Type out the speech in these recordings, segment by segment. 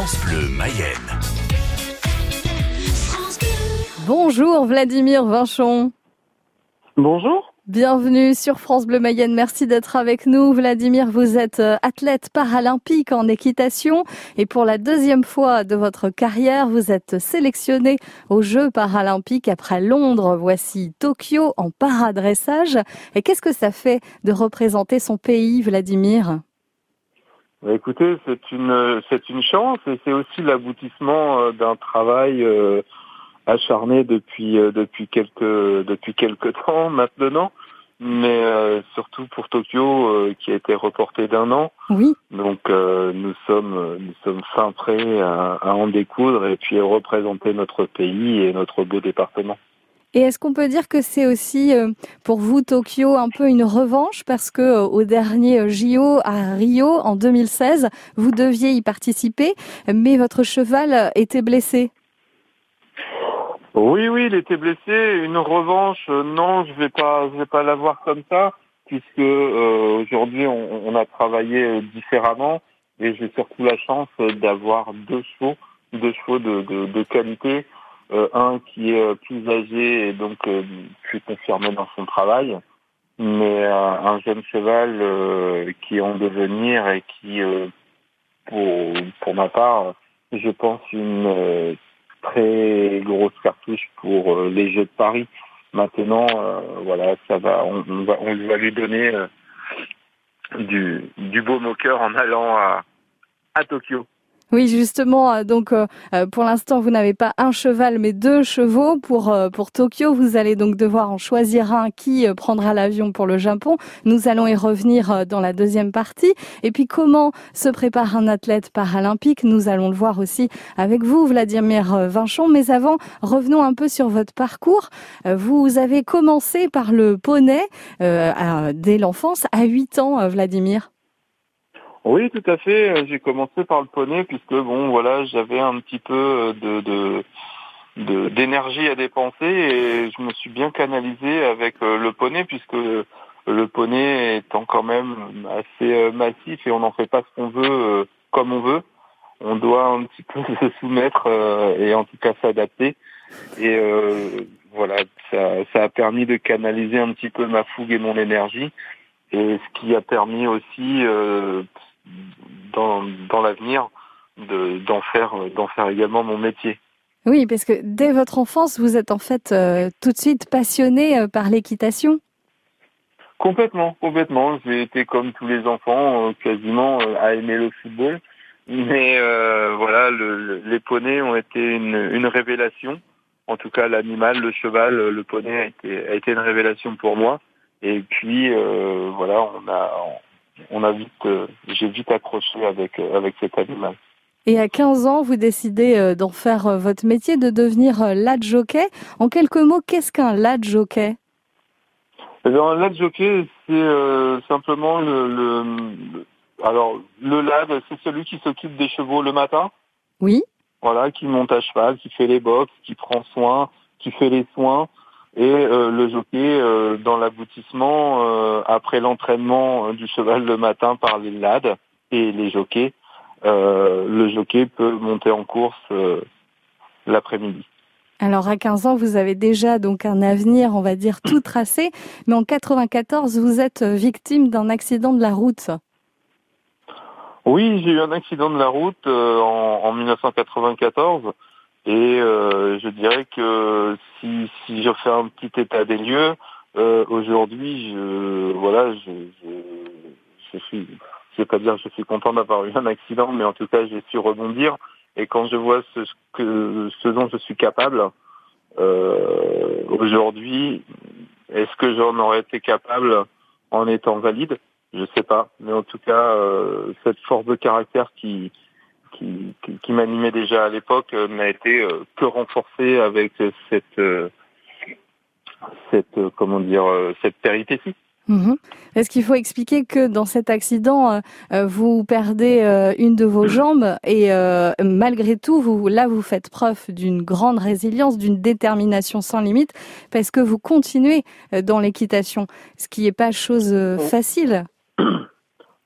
France Bleu Mayenne. Bonjour Vladimir Vinchon. Bonjour. Bienvenue sur France Bleu Mayenne. Merci d'être avec nous. Vladimir, vous êtes euh, athlète paralympique en équitation et pour la deuxième fois de votre carrière, vous êtes sélectionné aux Jeux paralympiques après Londres. Voici Tokyo en paradressage. Et qu'est-ce que ça fait de représenter son pays, Vladimir? Bah, écoutez, c'est une c'est une chance et c'est aussi l'aboutissement euh, d'un travail euh, acharné depuis depuis quelques depuis quelques temps maintenant mais euh, surtout pour Tokyo euh, qui a été reporté d'un an. Oui. Donc euh, nous sommes nous sommes fin prêts à, à, en découdre et puis à représenter notre pays et notre beau département. Et est-ce qu'on peut dire que c'est aussi pour vous Tokyo un peu une revanche? Parce que au dernier JO à Rio en 2016, vous deviez y participer mais votre cheval était blessé. Oui, oui, il était blessé. Une revanche, euh, non, je vais pas, je vais pas l'avoir comme ça, puisque euh, aujourd'hui on, on, a travaillé euh, différemment et j'ai surtout la chance d'avoir deux chevaux, deux chevaux de, de, de qualité, euh, un qui est plus âgé et donc plus confirmé dans son travail, mais un jeune cheval qui est en devenir et qui, pour pour ma part, je pense une très grosse cartouche pour euh, les Jeux de Paris. Maintenant, euh, voilà, ça va, on, va, on va lui donner euh, du, du beau moqueur en allant à Tokyo. Oui, justement, euh, donc euh, euh, pour l'instant, vous n'avez pas un cheval, mais deux chevaux pour pour Tokyo. Vous allez donc devoir en choisir un qui prendra l'avion pour le Japon. Nous allons y revenir dans la deuxième partie. Et puis, comment se prépare un athlète paralympique? Nous allons le voir aussi avec vous, Vladimir Vinchon. Mais avant, revenons un peu sur votre parcours. Vous avez commencé par le poney dès l'enfance, à 8 ans, Vladimir. Oui, tout à fait. J'ai commencé par le poney puisque bon, voilà, j'avais un petit peu de, de d'énergie à dépenser et je me suis bien canalisé avec euh, le poney puisque le poney étant quand même assez euh, massif et on n'en fait pas ce qu'on veut euh, comme on veut. On doit un petit peu se soumettre et en tout cas s'adapter. Et voilà, ça, ça a permis de canaliser un petit peu ma fougue et mon énergie. Et ce qui a permis aussi, dans, dans l'avenir d'en faire d'en faire également mon métier. Oui, parce que dès votre enfance, vous êtes en fait euh, tout de suite passionné euh, par l'équitation. Complètement, complètement. J'ai été comme tous les enfants, euh, quasiment à aimer le football. Mais voilà, le, les poneys ont été une, une révélation. En tout cas, l'animal, le cheval, le poney a été, a été une révélation pour moi. Et puis voilà, on a on a vite, euh, j'ai vite accroché avec euh, avec cet animal. Et à 15 ans, vous décidez euh, d'en faire votre métier, de devenir lad jockey. En quelques mots, qu'est-ce qu'un lad jockey? Eh Un lad jockey, c'est simplement le, le, alors le lad, c'est celui qui s'occupe des chevaux le matin. Oui. Voilà, qui monte à cheval, qui fait les box, qui prend soin, qui fait les soins, et euh, le jockey euh, dans l'aboutissement euh, après l'entraînement du cheval le matin par les lades et les jockeys le jockey peut monter en course l'après-midi. Alors à 15 ans, vous avez déjà donc un avenir, on va dire tout tracé, mais en 94, vous êtes victime d'un accident de la route. Oui, j'ai eu un accident de la route en, en 1994 et euh, je dirais que si, si je fais un petit état des lieux, euh, aujourd'hui, je voilà, je, je, je suis, je pas dire je suis content d'avoir eu un accident, mais en tout cas, j'ai su rebondir. Et quand je vois ce, que, ce dont je suis capable euh, aujourd'hui, est-ce que j'en aurais été capable en étant valide? Je sais pas, mais en tout cas, euh, cette force de caractère qui qui, qui, m'animait déjà à l'époque euh, n'a été euh, que renforcé avec cette euh, cette comment dire cette péripétie. Mhm. Est-ce qu'il faut expliquer que dans cet accident, vous perdez une de vos jambes et malgré tout, vous, là, vous faites preuve d'une grande résilience, d'une détermination sans limite, parce que vous continuez dans l'équitation, ce qui n'est pas chose facile.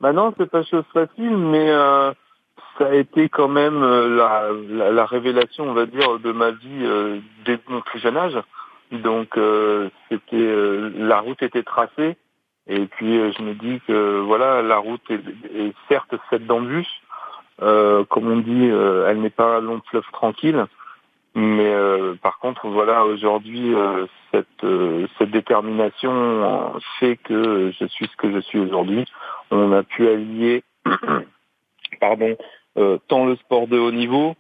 Bah non, c'est pas chose facile, mais ça a été quand même la, la, révélation, on va dire, de ma vie dès mon plus jeune âge. Donc c'était la route était tracée et puis je me dis que voilà la route est, certes faite d'embûches, comme on dit, elle n'est pas un long fleuve tranquille. Mais euh, par contre, voilà, aujourd'hui, euh, cette, euh, cette détermination fait que je suis ce que je suis aujourd'hui. On a pu allier, pardon, tant le sport de haut niveau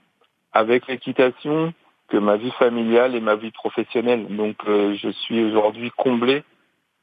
avec l'équitation que ma vie familiale et ma vie professionnelle. Donc, je suis aujourd'hui comblé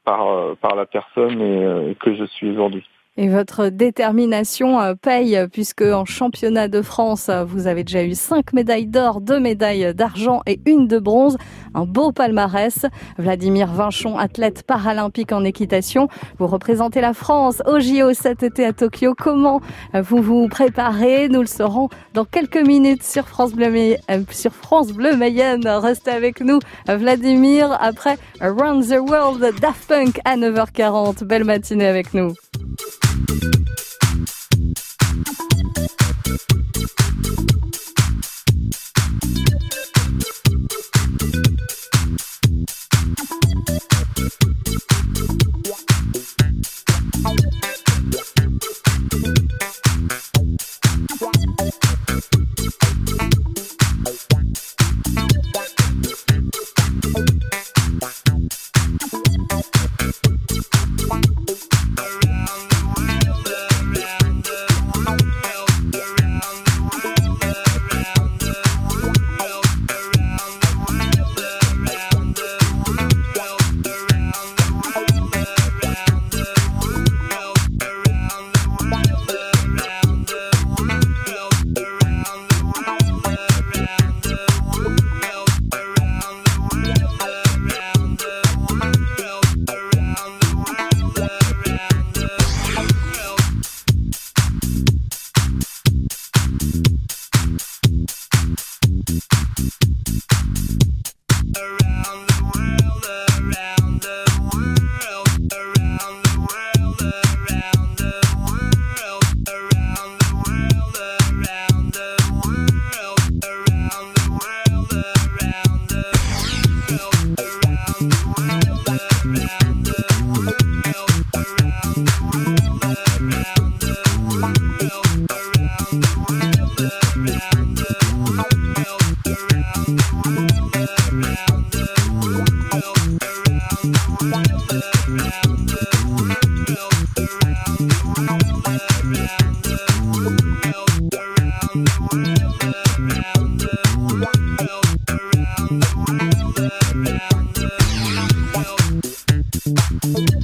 par par la personne que je suis aujourd'hui. Et votre détermination euh, paye puisque en championnat de France, vous avez déjà eu cinq médailles d'or, deux médailles d'argent et une de bronze. Un beau palmarès. Vladimir Vinchon, athlète paralympique en équitation. Vous représentez la France au JO cet été à Tokyo. Comment vous vous préparez? Nous le saurons dans quelques minutes sur France Bleu, euh, sur France Bleu Mayenne. Restez avec nous, Vladimir, après Around the World Daft Punk à 9h40. Belle matinée avec nous. thank you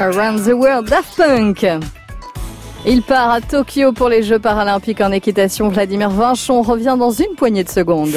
Around the World Daft Punk. Il part à Tokyo pour les Jeux paralympiques en équitation. Vladimir Vinchon revient dans une poignée de secondes.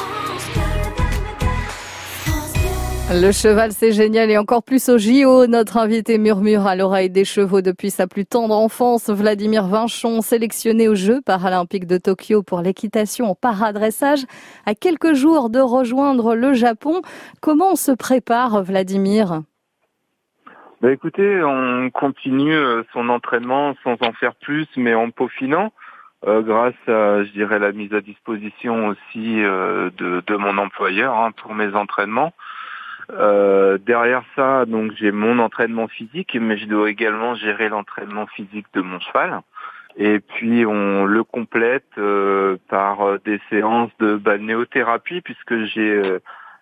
Le cheval, c'est génial et encore plus au JO. Notre invité murmure à l'oreille des chevaux depuis sa plus tendre enfance. Vladimir Vinchon, sélectionné aux Jeux paralympiques de Tokyo pour l'équitation en paradressage, à quelques jours de rejoindre le Japon. Comment on se prépare, Vladimir? Bah écoutez, on continue euh, son entraînement sans en faire plus, mais en peaufinant. grâce à, je dirais, la mise à disposition aussi de, de, mon employeur hein, pour mes entraînements. Derrière ça, donc j'ai mon entraînement physique, mais je dois également gérer l'entraînement physique de mon cheval. Et puis on le complète euh, par euh, des séances de balnéothérapie puisque j'ai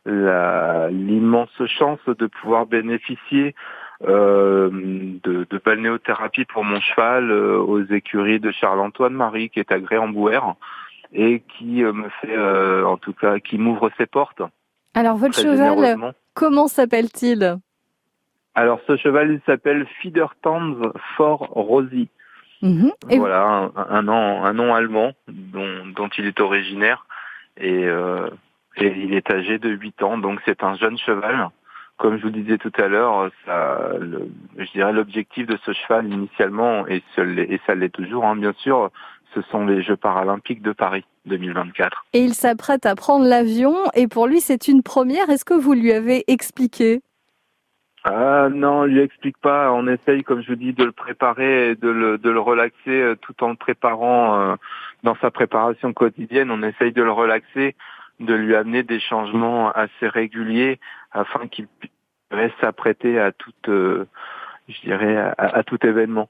euh, l'immense chance de pouvoir bénéficier de, balnéothérapie pour mon cheval aux écuries de Charles-Antoine Marie qui est à Gré-en-Bouer et qui me fait en tout cas qui m'ouvre ses portes. Alors votre cheval, comment s'appelle-t-il? Alors ce cheval il s'appelle Fiedertanz Fort Rosie. Mhm. Voilà, un, nom, un nom allemand dont, dont il est originaire et, euh, et il est âgé de 8 ans, donc c'est un jeune cheval. Comme je vous disais tout à l'heure, je dirais l'objectif de ce cheval initialement, et, et ça l'est toujours, hein, bien sûr, ce sont les Jeux paralympiques de Paris 2024. Et il s'apprête à prendre l'avion, et pour lui c'est une première. Est-ce que vous lui avez expliqué? Ah non, on lui explique pas. On essaye, comme je vous dis, de le préparer et de le, de le relaxer euh, tout en le préparant euh, dans sa préparation quotidienne. On essaye de le relaxer, de lui amener des changements assez réguliers afin qu'il puisse s'apprêter à toute, euh, je dirais, à, à, tout événement.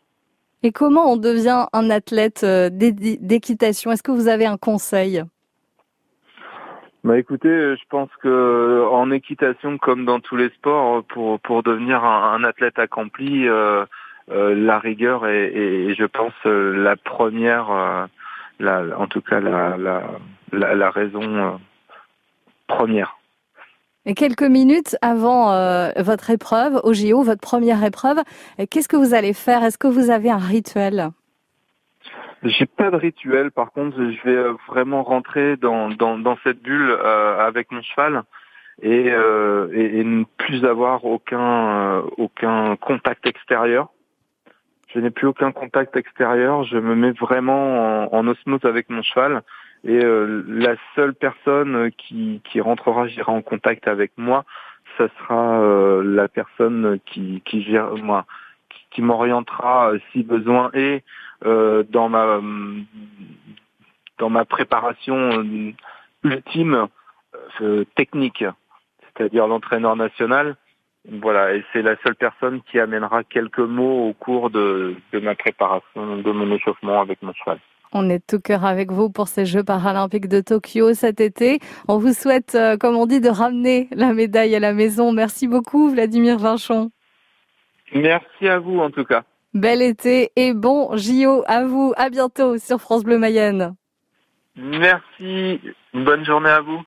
Et comment on devient un athlète d'équitation? Est-ce que vous avez un conseil? Bah écoutez, euh, je pense que euh, en équitation comme dans tous les sports, pour pour devenir un, athlète accompli, euh, la rigueur est, je pense la première, la, en tout cas la la, la, raison première. Quelques minutes avant votre épreuve au JO, votre première épreuve, qu'est-ce que vous allez faire? Est-ce que vous avez un rituel? J'ai pas de rituel, par contre, je vais euh, vraiment rentrer dans, cette bulle euh, avec mon cheval et, euh, ne plus avoir aucun aucun contact extérieur. Je n'ai plus aucun contact extérieur. Je me mets vraiment en, en osmose avec mon cheval et la seule personne qui, qui rentrera, j'irai en contact avec moi, ça sera la personne qui qui gère moi, qui, qui m'orientera si besoin et euh, dans ma dans ma préparation euh, ultime euh, technique, c'est-à-dire l'entraîneur national. Voilà, et c'est la seule personne qui amènera quelques mots au cours de, de ma préparation, de mon échauffement avec mon cheval. On est tout cœur avec vous pour ces Jeux paralympiques de Tokyo cet été. On vous souhaite, comme on dit, de ramener la médaille à la maison. Merci beaucoup, Vladimir Vinchon. Merci à vous, en tout cas. Bel été et bon JO à vous. À bientôt sur France Bleu Mayenne. Merci. Bonne journée à vous.